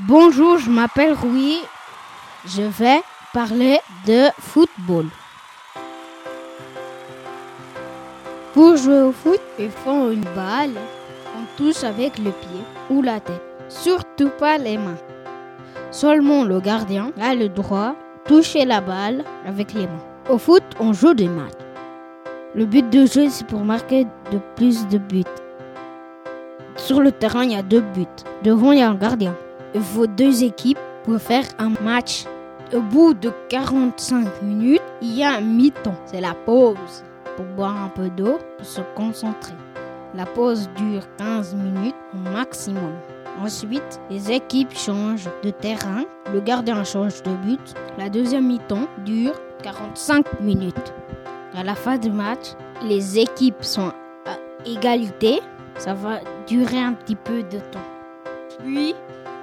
Bonjour, je m'appelle Rui. Je vais parler de football. Pour jouer au foot, il faut une balle qu'on touche avec le pied ou la tête. Surtout pas les mains. Seulement le gardien a le droit de toucher la balle avec les mains. Au foot, on joue des matchs. Le but de jeu, c'est pour marquer de plus de buts. Sur le terrain, il y a deux buts. Devant, il y a un gardien. Faut deux équipes pour faire un match. Au bout de 45 minutes, il y a un mi-temps. C'est la pause pour boire un peu d'eau, pour se concentrer. La pause dure 15 minutes au maximum. Ensuite, les équipes changent de terrain, le gardien change de but. La deuxième mi-temps dure 45 minutes. À la fin du match, les équipes sont à égalité. Ça va durer un petit peu de temps. Puis,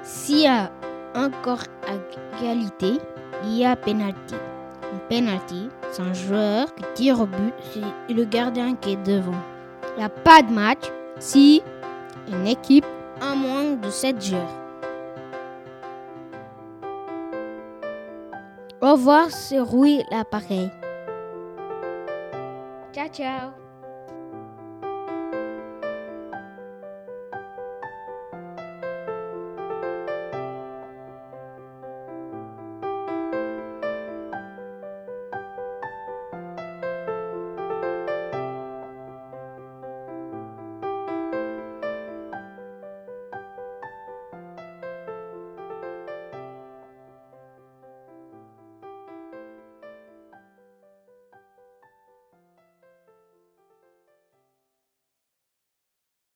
s'il y a encore égalité, il y a penalty. Un penalty, c'est un joueur qui tire au but, c'est le gardien qui est devant. Il n'y a pas de match si une équipe a moins de 7 joueurs. Au revoir, c'est Rui l'appareil. Ciao, ciao.